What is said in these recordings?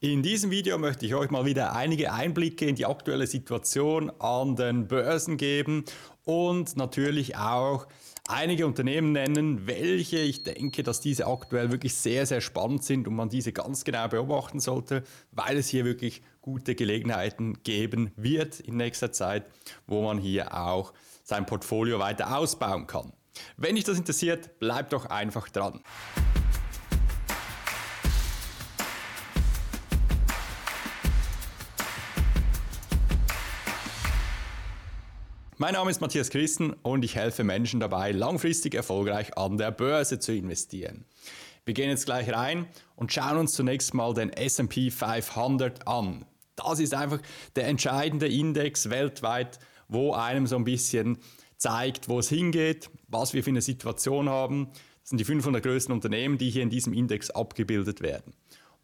In diesem Video möchte ich euch mal wieder einige Einblicke in die aktuelle Situation an den Börsen geben und natürlich auch einige Unternehmen nennen, welche ich denke, dass diese aktuell wirklich sehr, sehr spannend sind und man diese ganz genau beobachten sollte, weil es hier wirklich gute Gelegenheiten geben wird in nächster Zeit, wo man hier auch sein Portfolio weiter ausbauen kann. Wenn dich das interessiert, bleib doch einfach dran. Mein Name ist Matthias Christen und ich helfe Menschen dabei, langfristig erfolgreich an der Börse zu investieren. Wir gehen jetzt gleich rein und schauen uns zunächst mal den SP 500 an. Das ist einfach der entscheidende Index weltweit, wo einem so ein bisschen zeigt, wo es hingeht, was wir für eine Situation haben. Das sind die 500 größten Unternehmen, die hier in diesem Index abgebildet werden.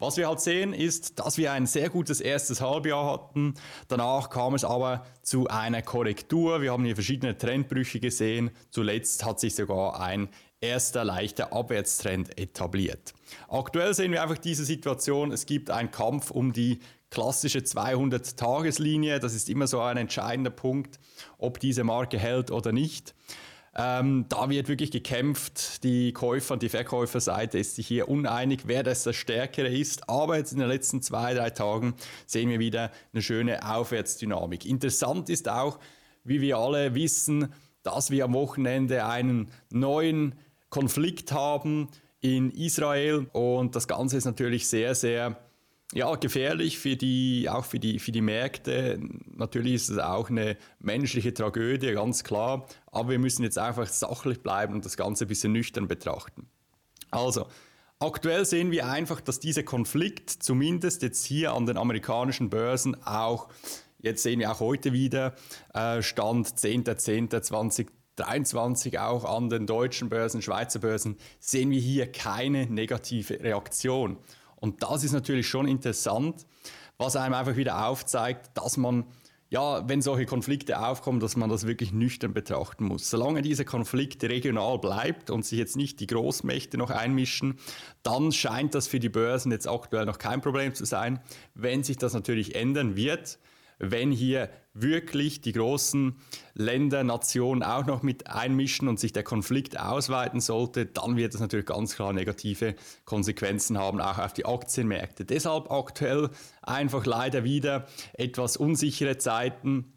Was wir halt sehen, ist, dass wir ein sehr gutes erstes Halbjahr hatten. Danach kam es aber zu einer Korrektur. Wir haben hier verschiedene Trendbrüche gesehen. Zuletzt hat sich sogar ein erster leichter Abwärtstrend etabliert. Aktuell sehen wir einfach diese Situation. Es gibt einen Kampf um die klassische 200-Tageslinie. Das ist immer so ein entscheidender Punkt, ob diese Marke hält oder nicht. Ähm, da wird wirklich gekämpft. Die Käufer- und die Verkäuferseite ist sich hier uneinig, wer das der Stärkere ist. Aber jetzt in den letzten zwei, drei Tagen sehen wir wieder eine schöne Aufwärtsdynamik. Interessant ist auch, wie wir alle wissen, dass wir am Wochenende einen neuen Konflikt haben in Israel. Und das Ganze ist natürlich sehr, sehr ja, gefährlich für die, auch für die, für die Märkte. Natürlich ist es auch eine menschliche Tragödie, ganz klar. Aber wir müssen jetzt einfach sachlich bleiben und das Ganze ein bisschen nüchtern betrachten. Also, aktuell sehen wir einfach, dass dieser Konflikt zumindest jetzt hier an den amerikanischen Börsen auch, jetzt sehen wir auch heute wieder, äh, Stand 10.10.2023 auch an den deutschen Börsen, Schweizer Börsen, sehen wir hier keine negative Reaktion. Und das ist natürlich schon interessant, was einem einfach wieder aufzeigt, dass man ja, wenn solche Konflikte aufkommen, dass man das wirklich nüchtern betrachten muss. Solange dieser Konflikt regional bleibt und sich jetzt nicht die Großmächte noch einmischen, dann scheint das für die Börsen jetzt aktuell noch kein Problem zu sein. Wenn sich das natürlich ändern wird, wenn hier wirklich die großen Länder, Nationen auch noch mit einmischen und sich der Konflikt ausweiten sollte, dann wird es natürlich ganz klar negative Konsequenzen haben, auch auf die Aktienmärkte. Deshalb aktuell einfach leider wieder etwas unsichere Zeiten.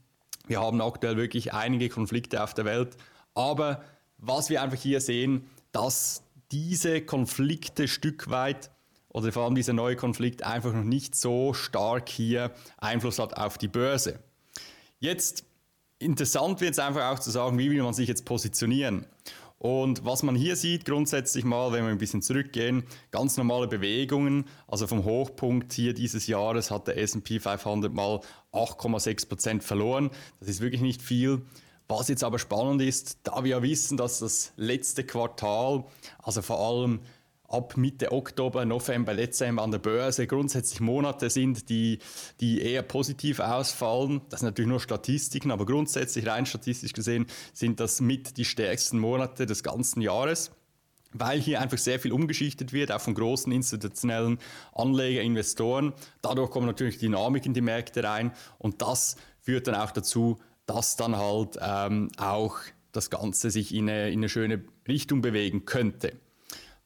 Wir haben aktuell wirklich einige Konflikte auf der Welt, aber was wir einfach hier sehen, dass diese Konflikte Stück weit oder vor allem dieser neue Konflikt einfach noch nicht so stark hier Einfluss hat auf die Börse. Jetzt interessant wird es einfach auch zu sagen, wie will man sich jetzt positionieren. Und was man hier sieht, grundsätzlich mal, wenn wir ein bisschen zurückgehen, ganz normale Bewegungen. Also vom Hochpunkt hier dieses Jahres hat der S&P 500 mal 8,6% verloren. Das ist wirklich nicht viel. Was jetzt aber spannend ist, da wir ja wissen, dass das letzte Quartal, also vor allem ab Mitte Oktober, November, Dezember an der Börse grundsätzlich Monate sind, die, die eher positiv ausfallen. Das sind natürlich nur Statistiken, aber grundsätzlich rein statistisch gesehen sind das mit die stärksten Monate des ganzen Jahres weil hier einfach sehr viel umgeschichtet wird, auch von großen institutionellen Anleger, Investoren. Dadurch kommt natürlich Dynamik in die Märkte rein und das führt dann auch dazu, dass dann halt ähm, auch das Ganze sich in eine, in eine schöne Richtung bewegen könnte.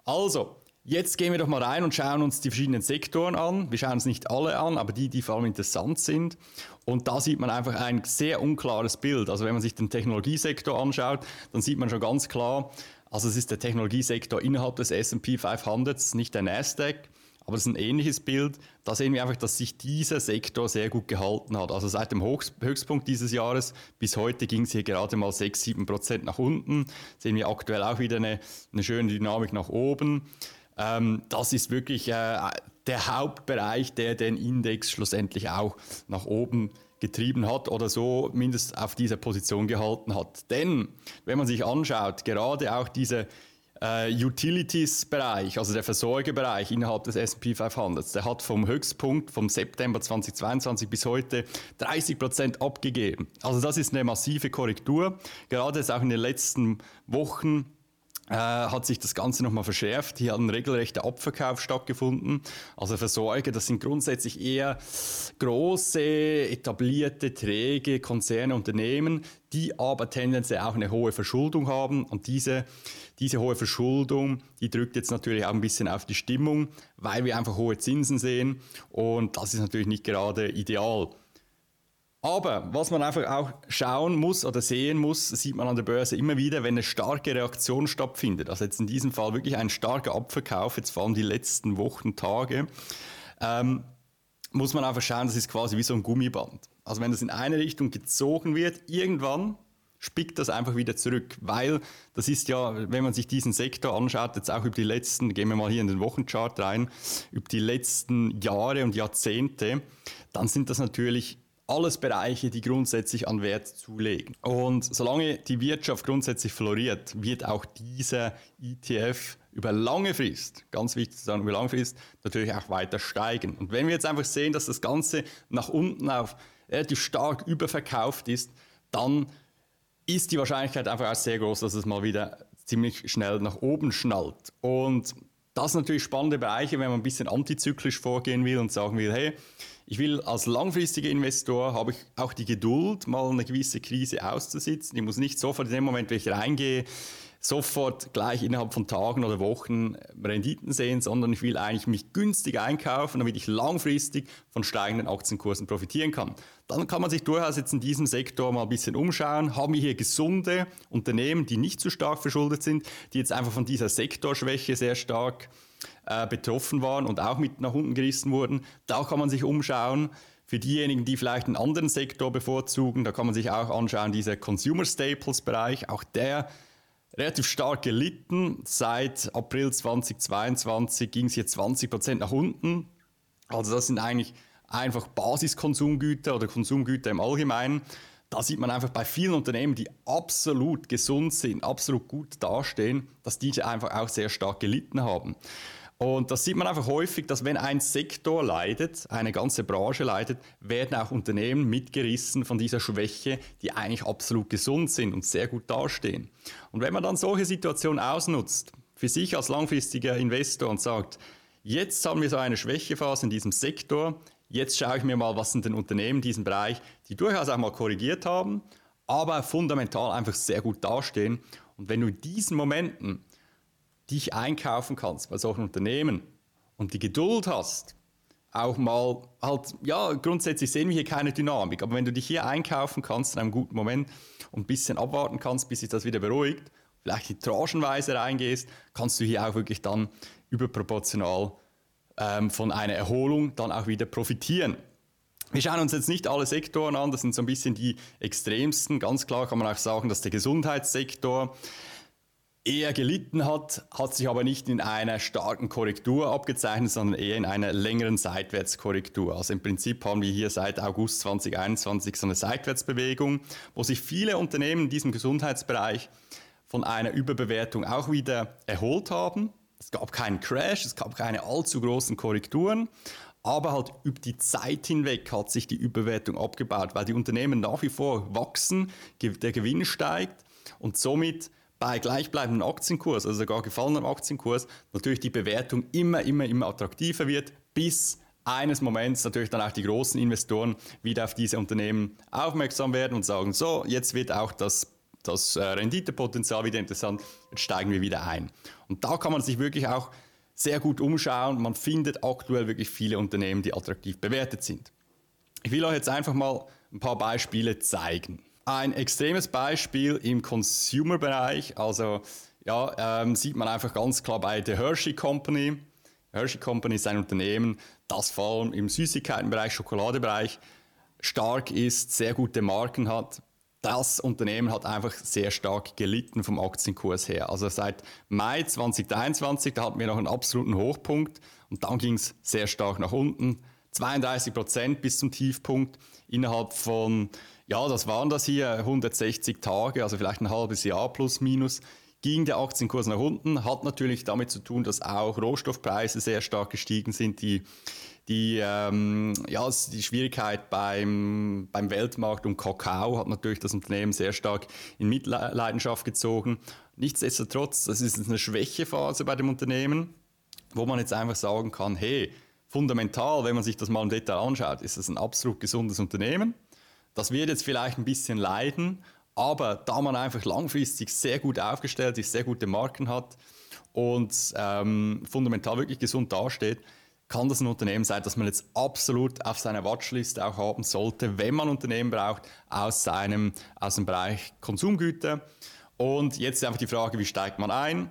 Also, jetzt gehen wir doch mal rein und schauen uns die verschiedenen Sektoren an. Wir schauen uns nicht alle an, aber die, die vor allem interessant sind. Und da sieht man einfach ein sehr unklares Bild. Also wenn man sich den Technologiesektor anschaut, dann sieht man schon ganz klar, also es ist der Technologiesektor innerhalb des S&P 500, nicht der Nasdaq. Aber es ist ein ähnliches Bild. Da sehen wir einfach, dass sich dieser Sektor sehr gut gehalten hat. Also seit dem Höchstpunkt dieses Jahres bis heute ging es hier gerade mal 6, 7 Prozent nach unten. Sehen wir aktuell auch wieder eine, eine schöne Dynamik nach oben. Ähm, das ist wirklich äh, der Hauptbereich, der den Index schlussendlich auch nach oben getrieben hat oder so mindestens auf dieser Position gehalten hat. Denn wenn man sich anschaut, gerade auch diese äh, Utilities-Bereich, also der Versorgerbereich innerhalb des S&P 500, der hat vom Höchstpunkt vom September 2022 bis heute 30 Prozent abgegeben. Also das ist eine massive Korrektur. Gerade jetzt auch in den letzten Wochen äh, hat sich das Ganze nochmal verschärft. Hier hat ein regelrechter Abverkauf stattgefunden. Also Versorger, das sind grundsätzlich eher große, etablierte, träge Konzerne, Unternehmen, die aber tendenziell auch eine hohe Verschuldung haben. Und diese, diese hohe Verschuldung, die drückt jetzt natürlich auch ein bisschen auf die Stimmung, weil wir einfach hohe Zinsen sehen. Und das ist natürlich nicht gerade ideal. Aber was man einfach auch schauen muss oder sehen muss, sieht man an der Börse immer wieder, wenn eine starke Reaktion stattfindet. Also jetzt in diesem Fall wirklich ein starker Abverkauf, jetzt vor allem die letzten Wochen, Tage, ähm, muss man einfach schauen, das ist quasi wie so ein Gummiband. Also wenn das in eine Richtung gezogen wird, irgendwann spickt das einfach wieder zurück, weil das ist ja, wenn man sich diesen Sektor anschaut, jetzt auch über die letzten, gehen wir mal hier in den Wochenchart rein, über die letzten Jahre und Jahrzehnte, dann sind das natürlich alles Bereiche, die grundsätzlich an Wert zulegen. Und solange die Wirtschaft grundsätzlich floriert, wird auch dieser ETF über lange Frist, ganz wichtig zu sagen, über lange Frist natürlich auch weiter steigen. Und wenn wir jetzt einfach sehen, dass das Ganze nach unten auf relativ stark überverkauft ist, dann ist die Wahrscheinlichkeit einfach auch sehr groß, dass es mal wieder ziemlich schnell nach oben schnallt. Und das sind natürlich spannende Bereiche, wenn man ein bisschen antizyklisch vorgehen will und sagen will, hey, ich will als langfristiger Investor, habe ich auch die Geduld, mal eine gewisse Krise auszusitzen. Ich muss nicht sofort in dem Moment, wenn ich reingehe, sofort gleich innerhalb von Tagen oder Wochen Renditen sehen, sondern ich will eigentlich mich günstig einkaufen, damit ich langfristig von steigenden Aktienkursen profitieren kann. Dann kann man sich durchaus jetzt in diesem Sektor mal ein bisschen umschauen. Haben wir hier gesunde Unternehmen, die nicht zu stark verschuldet sind, die jetzt einfach von dieser Sektorschwäche sehr stark äh, betroffen waren und auch mit nach unten gerissen wurden. Da kann man sich umschauen. Für diejenigen, die vielleicht einen anderen Sektor bevorzugen, da kann man sich auch anschauen, dieser Consumer Staples Bereich, auch der relativ stark gelitten. Seit April 2022 ging es hier 20 Prozent nach unten. Also das sind eigentlich einfach Basiskonsumgüter oder Konsumgüter im Allgemeinen. Da sieht man einfach bei vielen Unternehmen, die absolut gesund sind, absolut gut dastehen, dass diese einfach auch sehr stark gelitten haben. Und das sieht man einfach häufig, dass wenn ein Sektor leidet, eine ganze Branche leidet, werden auch Unternehmen mitgerissen von dieser Schwäche, die eigentlich absolut gesund sind und sehr gut dastehen. Und wenn man dann solche Situationen ausnutzt, für sich als langfristiger Investor und sagt, jetzt haben wir so eine Schwächephase in diesem Sektor, jetzt schaue ich mir mal, was sind denn Unternehmen in diesem Bereich, die durchaus auch mal korrigiert haben, aber fundamental einfach sehr gut dastehen. Und wenn du in diesen Momenten dich einkaufen kannst bei solchen Unternehmen und die Geduld hast, auch mal halt, ja, grundsätzlich sehen wir hier keine Dynamik, aber wenn du dich hier einkaufen kannst in einem guten Moment und ein bisschen abwarten kannst, bis sich das wieder beruhigt, vielleicht die tranchenweise reingehst, kannst du hier auch wirklich dann überproportional ähm, von einer Erholung dann auch wieder profitieren. Wir schauen uns jetzt nicht alle Sektoren an, das sind so ein bisschen die extremsten. Ganz klar kann man auch sagen, dass der Gesundheitssektor eher gelitten hat, hat sich aber nicht in einer starken Korrektur abgezeichnet, sondern eher in einer längeren Seitwärtskorrektur. Also im Prinzip haben wir hier seit August 2021 so eine Seitwärtsbewegung, wo sich viele Unternehmen in diesem Gesundheitsbereich von einer Überbewertung auch wieder erholt haben. Es gab keinen Crash, es gab keine allzu großen Korrekturen, aber halt über die Zeit hinweg hat sich die Überbewertung abgebaut, weil die Unternehmen nach wie vor wachsen, der Gewinn steigt und somit bei gleichbleibendem Aktienkurs, also sogar gefallenem Aktienkurs, natürlich die Bewertung immer, immer, immer attraktiver wird, bis eines Moments natürlich dann auch die großen Investoren wieder auf diese Unternehmen aufmerksam werden und sagen, so, jetzt wird auch das, das äh, Renditepotenzial wieder interessant, jetzt steigen wir wieder ein. Und da kann man sich wirklich auch sehr gut umschauen. Man findet aktuell wirklich viele Unternehmen, die attraktiv bewertet sind. Ich will euch jetzt einfach mal ein paar Beispiele zeigen. Ein extremes Beispiel im Consumer-Bereich, also ja, ähm, sieht man einfach ganz klar bei der Hershey Company. Hershey Company ist ein Unternehmen, das vor allem im Süßigkeitenbereich, Schokoladebereich stark ist, sehr gute Marken hat. Das Unternehmen hat einfach sehr stark gelitten vom Aktienkurs her. Also seit Mai 2023, da hatten wir noch einen absoluten Hochpunkt und dann ging es sehr stark nach unten. 32 Prozent bis zum Tiefpunkt innerhalb von ja, das waren das hier 160 Tage, also vielleicht ein halbes Jahr plus minus ging der Aktienkurs nach unten, hat natürlich damit zu tun, dass auch Rohstoffpreise sehr stark gestiegen sind, die die, ähm, ja, die Schwierigkeit beim, beim Weltmarkt um Kakao hat natürlich das Unternehmen sehr stark in Mitleidenschaft gezogen. Nichtsdestotrotz, das ist eine Schwächephase bei dem Unternehmen, wo man jetzt einfach sagen kann, hey, fundamental, wenn man sich das mal im Detail anschaut, ist das ein absolut gesundes Unternehmen. Das wird jetzt vielleicht ein bisschen leiden, aber da man einfach langfristig sehr gut aufgestellt ist, sehr gute Marken hat und ähm, fundamental wirklich gesund dasteht, kann das ein Unternehmen sein, das man jetzt absolut auf seiner Watchlist auch haben sollte, wenn man Unternehmen braucht aus, seinem, aus dem Bereich Konsumgüter. Und jetzt ist einfach die Frage, wie steigt man ein?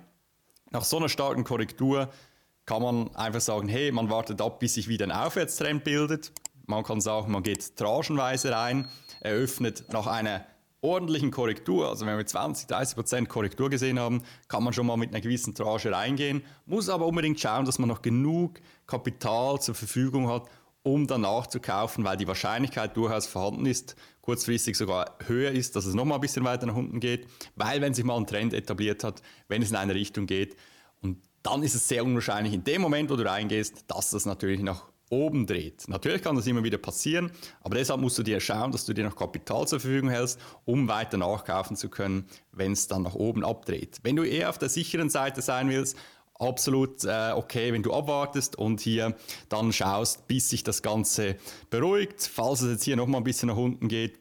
Nach so einer starken Korrektur kann man einfach sagen, hey, man wartet ab, bis sich wieder ein Aufwärtstrend bildet. Man kann sagen, man geht tranchenweise rein, eröffnet nach einer ordentlichen Korrektur, also wenn wir 20, 30 Prozent Korrektur gesehen haben, kann man schon mal mit einer gewissen Tranche reingehen, muss aber unbedingt schauen, dass man noch genug Kapital zur Verfügung hat, um danach zu kaufen, weil die Wahrscheinlichkeit durchaus vorhanden ist, kurzfristig sogar höher ist, dass es noch mal ein bisschen weiter nach unten geht, weil wenn sich mal ein Trend etabliert hat, wenn es in eine Richtung geht und dann ist es sehr unwahrscheinlich in dem Moment, wo du reingehst, dass das natürlich nach oben dreht. Natürlich kann das immer wieder passieren, aber deshalb musst du dir schauen, dass du dir noch Kapital zur Verfügung hältst, um weiter nachkaufen zu können, wenn es dann nach oben abdreht. Wenn du eher auf der sicheren Seite sein willst, absolut äh, okay, wenn du abwartest und hier dann schaust, bis sich das Ganze beruhigt. Falls es jetzt hier nochmal ein bisschen nach unten geht,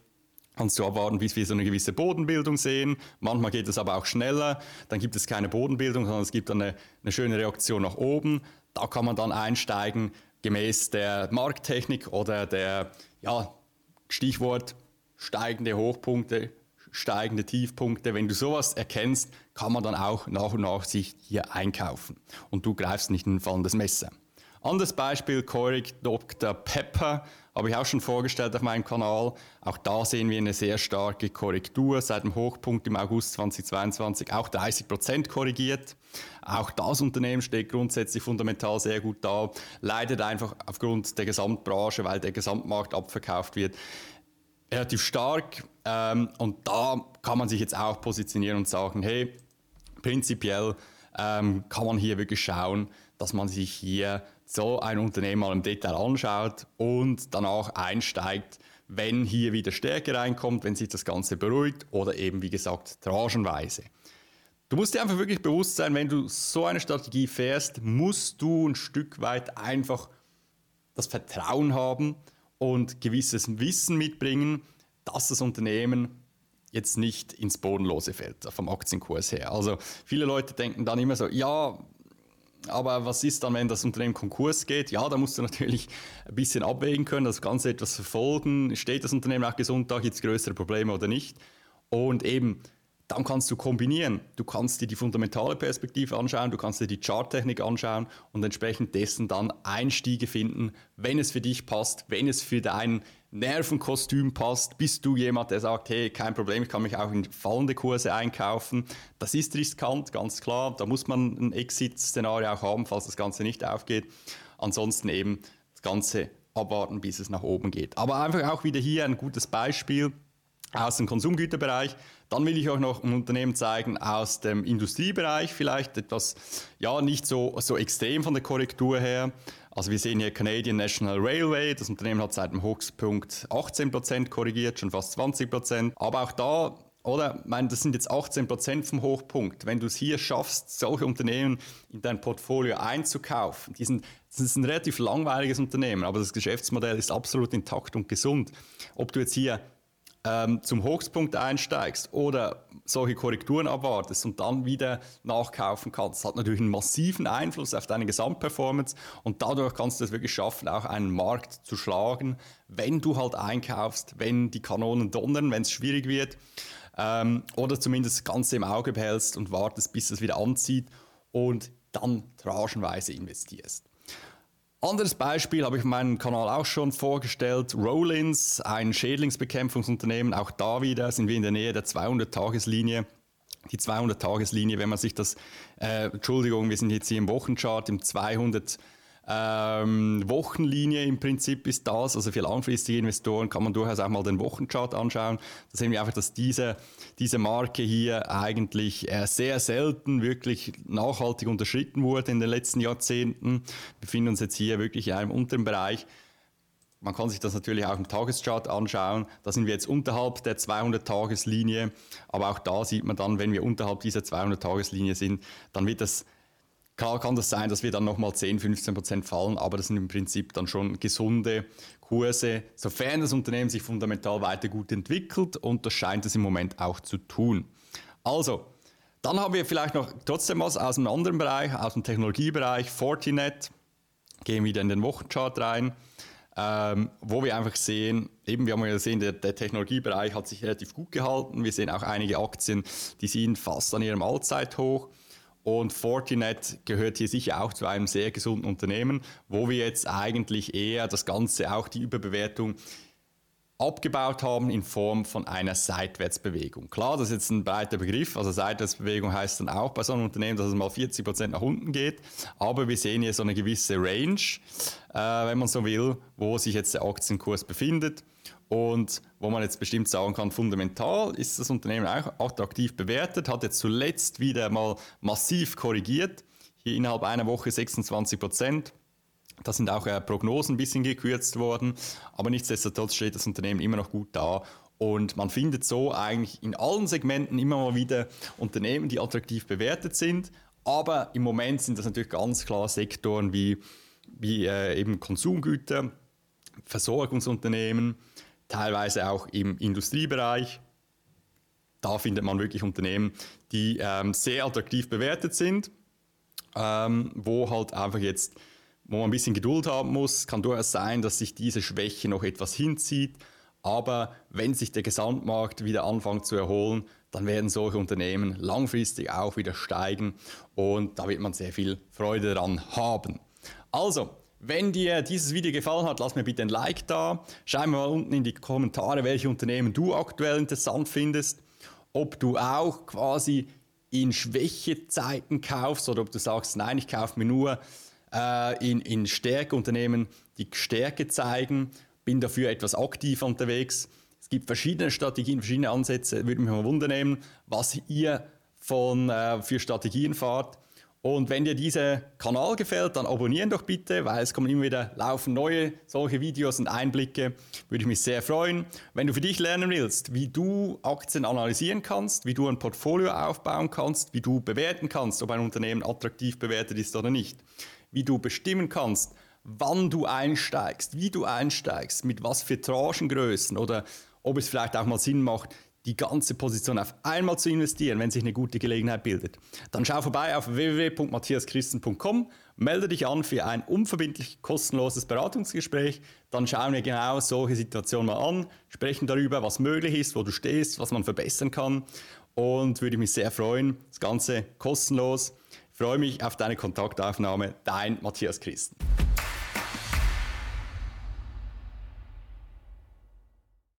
kannst du abwarten, bis wir so eine gewisse Bodenbildung sehen. Manchmal geht es aber auch schneller. Dann gibt es keine Bodenbildung, sondern es gibt dann eine, eine schöne Reaktion nach oben. Da kann man dann einsteigen, gemäß der Markttechnik oder der, ja, Stichwort steigende Hochpunkte, steigende Tiefpunkte. Wenn du sowas erkennst, kann man dann auch nach und nach sich hier einkaufen. Und du greifst nicht in ein fallendes Messer. Anderes Beispiel, Corig Dr. Pepper, habe ich auch schon vorgestellt auf meinem Kanal. Auch da sehen wir eine sehr starke Korrektur seit dem Hochpunkt im August 2022, auch 30 Prozent korrigiert. Auch das Unternehmen steht grundsätzlich fundamental sehr gut da, leidet einfach aufgrund der Gesamtbranche, weil der Gesamtmarkt abverkauft wird, relativ stark. Ähm, und da kann man sich jetzt auch positionieren und sagen, hey, prinzipiell ähm, kann man hier wirklich schauen, dass man sich hier so ein Unternehmen mal im Detail anschaut und danach einsteigt, wenn hier wieder Stärke reinkommt, wenn sich das Ganze beruhigt oder eben, wie gesagt, tranchenweise. Du musst dir einfach wirklich bewusst sein, wenn du so eine Strategie fährst, musst du ein Stück weit einfach das Vertrauen haben und gewisses Wissen mitbringen, dass das Unternehmen jetzt nicht ins Bodenlose fällt vom Aktienkurs her. Also viele Leute denken dann immer so, ja, aber was ist dann, wenn das Unternehmen Konkurs geht? Ja, da musst du natürlich ein bisschen abwägen können, das Ganze etwas verfolgen. Steht das Unternehmen auch gesund da? Gibt es größere Probleme oder nicht? Und eben, dann kannst du kombinieren. Du kannst dir die fundamentale Perspektive anschauen, du kannst dir die Charttechnik anschauen und entsprechend dessen dann Einstiege finden, wenn es für dich passt, wenn es für dein Nervenkostüm passt. Bist du jemand, der sagt, hey, kein Problem, ich kann mich auch in fallende Kurse einkaufen. Das ist riskant, ganz klar. Da muss man ein Exit-Szenario auch haben, falls das Ganze nicht aufgeht. Ansonsten eben das Ganze abwarten, bis es nach oben geht. Aber einfach auch wieder hier ein gutes Beispiel aus dem Konsumgüterbereich. Dann will ich euch noch ein Unternehmen zeigen aus dem Industriebereich, vielleicht etwas, ja, nicht so, so extrem von der Korrektur her. Also wir sehen hier Canadian National Railway, das Unternehmen hat seit dem Hochpunkt 18% korrigiert, schon fast 20%. Aber auch da oder? Ich meine, das sind jetzt 18% vom Hochpunkt. Wenn du es hier schaffst, solche Unternehmen in dein Portfolio einzukaufen, die sind, das ist ein relativ langweiliges Unternehmen, aber das Geschäftsmodell ist absolut intakt und gesund. Ob du jetzt hier ähm, zum Hochspunkt einsteigst oder solche Korrekturen abwartest und dann wieder nachkaufen kannst, hat natürlich einen massiven Einfluss auf deine Gesamtperformance und dadurch kannst du es wirklich schaffen, auch einen Markt zu schlagen, wenn du halt einkaufst, wenn die Kanonen donnern, wenn es schwierig wird ähm, oder zumindest das Ganze im Auge behältst und wartest, bis es wieder anzieht und dann tranchenweise investierst. Anderes Beispiel habe ich auf meinem Kanal auch schon vorgestellt. Rollins, ein Schädlingsbekämpfungsunternehmen. Auch da wieder sind wir in der Nähe der 200-Tageslinie. Die 200-Tageslinie, wenn man sich das, äh, Entschuldigung, wir sind jetzt hier im Wochenchart, im 200 ähm, Wochenlinie im Prinzip ist das. Also für langfristige Investoren kann man durchaus auch mal den Wochenchart anschauen. Da sehen wir einfach, dass diese, diese Marke hier eigentlich äh, sehr selten wirklich nachhaltig unterschritten wurde in den letzten Jahrzehnten. Wir befinden uns jetzt hier wirklich in einem unteren Bereich. Man kann sich das natürlich auch im Tageschart anschauen. Da sind wir jetzt unterhalb der 200-Tageslinie. Aber auch da sieht man dann, wenn wir unterhalb dieser 200-Tageslinie sind, dann wird das Klar kann das sein, dass wir dann nochmal 10, 15 Prozent fallen, aber das sind im Prinzip dann schon gesunde Kurse, sofern das Unternehmen sich fundamental weiter gut entwickelt und das scheint es im Moment auch zu tun. Also, dann haben wir vielleicht noch trotzdem was aus einem anderen Bereich, aus dem Technologiebereich, Fortinet. Gehen wieder in den Wochenchart rein, ähm, wo wir einfach sehen, eben wir haben ja gesehen, der, der, Technologiebereich hat sich relativ gut gehalten. Wir sehen auch einige Aktien, die sind fast an ihrem Allzeithoch. Und Fortinet gehört hier sicher auch zu einem sehr gesunden Unternehmen, wo wir jetzt eigentlich eher das Ganze, auch die Überbewertung, abgebaut haben in Form von einer Seitwärtsbewegung. Klar, das ist jetzt ein breiter Begriff, also Seitwärtsbewegung heißt dann auch bei so einem Unternehmen, dass es mal 40 Prozent nach unten geht, aber wir sehen hier so eine gewisse Range, äh, wenn man so will, wo sich jetzt der Aktienkurs befindet und wo man jetzt bestimmt sagen kann, fundamental ist das Unternehmen auch attraktiv bewertet, hat jetzt zuletzt wieder mal massiv korrigiert, hier innerhalb einer Woche 26 Prozent. Da sind auch äh, Prognosen ein bisschen gekürzt worden, aber nichtsdestotrotz steht das Unternehmen immer noch gut da und man findet so eigentlich in allen Segmenten immer mal wieder Unternehmen, die attraktiv bewertet sind. Aber im Moment sind das natürlich ganz klar Sektoren wie, wie äh, eben Konsumgüter, Versorgungsunternehmen, teilweise auch im Industriebereich. Da findet man wirklich Unternehmen, die ähm, sehr attraktiv bewertet sind, ähm, wo halt einfach jetzt, wo man ein bisschen Geduld haben muss, kann durchaus sein, dass sich diese Schwäche noch etwas hinzieht. Aber wenn sich der Gesamtmarkt wieder anfängt zu erholen, dann werden solche Unternehmen langfristig auch wieder steigen und da wird man sehr viel Freude daran haben. Also, wenn dir dieses Video gefallen hat, lass mir bitte ein Like da. Schreib mir mal unten in die Kommentare, welche Unternehmen du aktuell interessant findest. Ob du auch quasi in Schwächezeiten kaufst oder ob du sagst, nein, ich kaufe mir nur äh, in, in Stärkeunternehmen, die Stärke zeigen, bin dafür etwas aktiv unterwegs. Es gibt verschiedene Strategien, verschiedene Ansätze. Würde mich mal wundern, was ihr von, äh, für Strategien fahrt. Und wenn dir dieser Kanal gefällt, dann abonnieren doch bitte, weil es kommen immer wieder laufen neue solche Videos und Einblicke. Würde ich mich sehr freuen. Wenn du für dich lernen willst, wie du Aktien analysieren kannst, wie du ein Portfolio aufbauen kannst, wie du bewerten kannst, ob ein Unternehmen attraktiv bewertet ist oder nicht, wie du bestimmen kannst, wann du einsteigst, wie du einsteigst, mit was für Tranchengrößen oder ob es vielleicht auch mal Sinn macht, die ganze Position auf einmal zu investieren, wenn sich eine gute Gelegenheit bildet, dann schau vorbei auf www.matthiaschristen.com, melde dich an für ein unverbindlich kostenloses Beratungsgespräch, dann schauen wir genau solche Situationen mal an, sprechen darüber, was möglich ist, wo du stehst, was man verbessern kann und würde mich sehr freuen, das Ganze kostenlos. Ich freue mich auf deine Kontaktaufnahme, dein Matthias Christen.